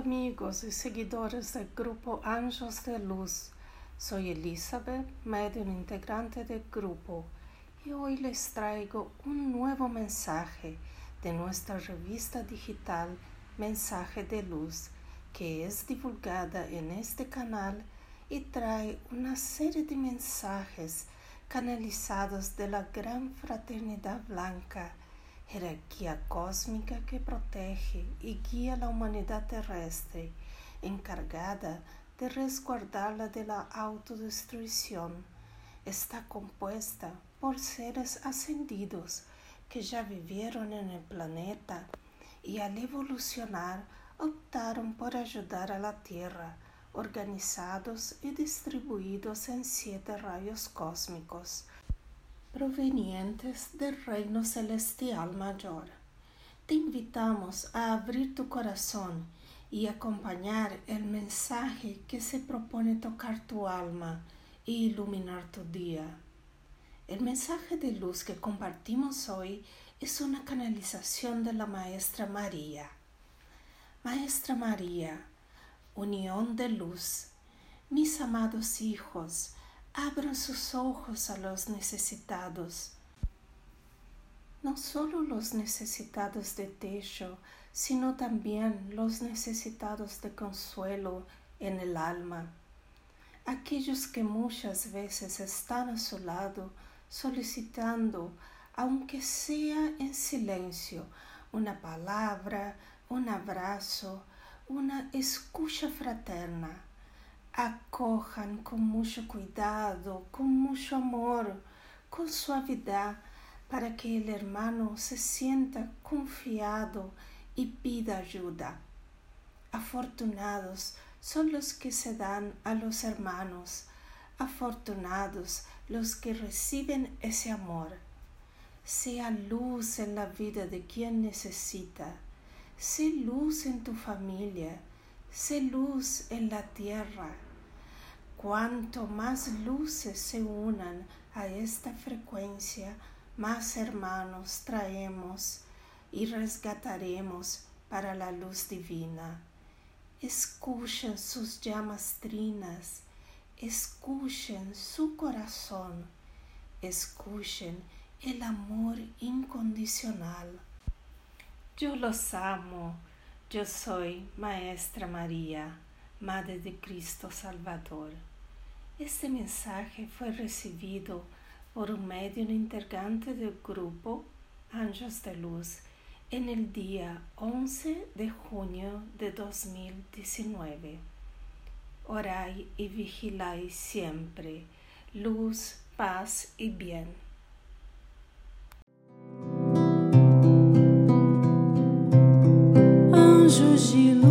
amigos y seguidores del grupo Ángeles de Luz. Soy Elizabeth, medio integrante del grupo, y hoy les traigo un nuevo mensaje de nuestra revista digital Mensaje de Luz, que es divulgada en este canal y trae una serie de mensajes canalizados de la gran fraternidad blanca jerarquía cósmica que protege y guía la humanidad terrestre, encargada de resguardarla de la autodestrucción, está compuesta por seres ascendidos que ya vivieron en el planeta y al evolucionar optaron por ayudar a la Tierra, organizados y distribuidos en siete rayos cósmicos, provenientes del reino celestial mayor. Te invitamos a abrir tu corazón y acompañar el mensaje que se propone tocar tu alma e iluminar tu día. El mensaje de luz que compartimos hoy es una canalización de la Maestra María. Maestra María, unión de luz, mis amados hijos, abran sus ojos a los necesitados. No solo los necesitados de techo, sino también los necesitados de consuelo en el alma. Aquellos que muchas veces están a su lado solicitando, aunque sea en silencio, una palabra, un abrazo, una escucha fraterna acojan con mucho cuidado, con mucho amor, con suavidad, para que el hermano se sienta confiado y pida ayuda. Afortunados son los que se dan a los hermanos, afortunados los que reciben ese amor. Sea luz en la vida de quien necesita, sé luz en tu familia, sé luz en la tierra. Cuanto más luces se unan a esta frecuencia, más hermanos traemos y resgataremos para la luz divina. Escuchen sus llamas trinas, escuchen su corazón, escuchen el amor incondicional. Yo los amo yo soy Maestra María, Madre de Cristo Salvador. Este mensaje fue recibido por un medio integrante del grupo Ángeles de Luz en el día 11 de junio de 2019. Orai y vigilai siempre, luz, paz y bien. 熟悉路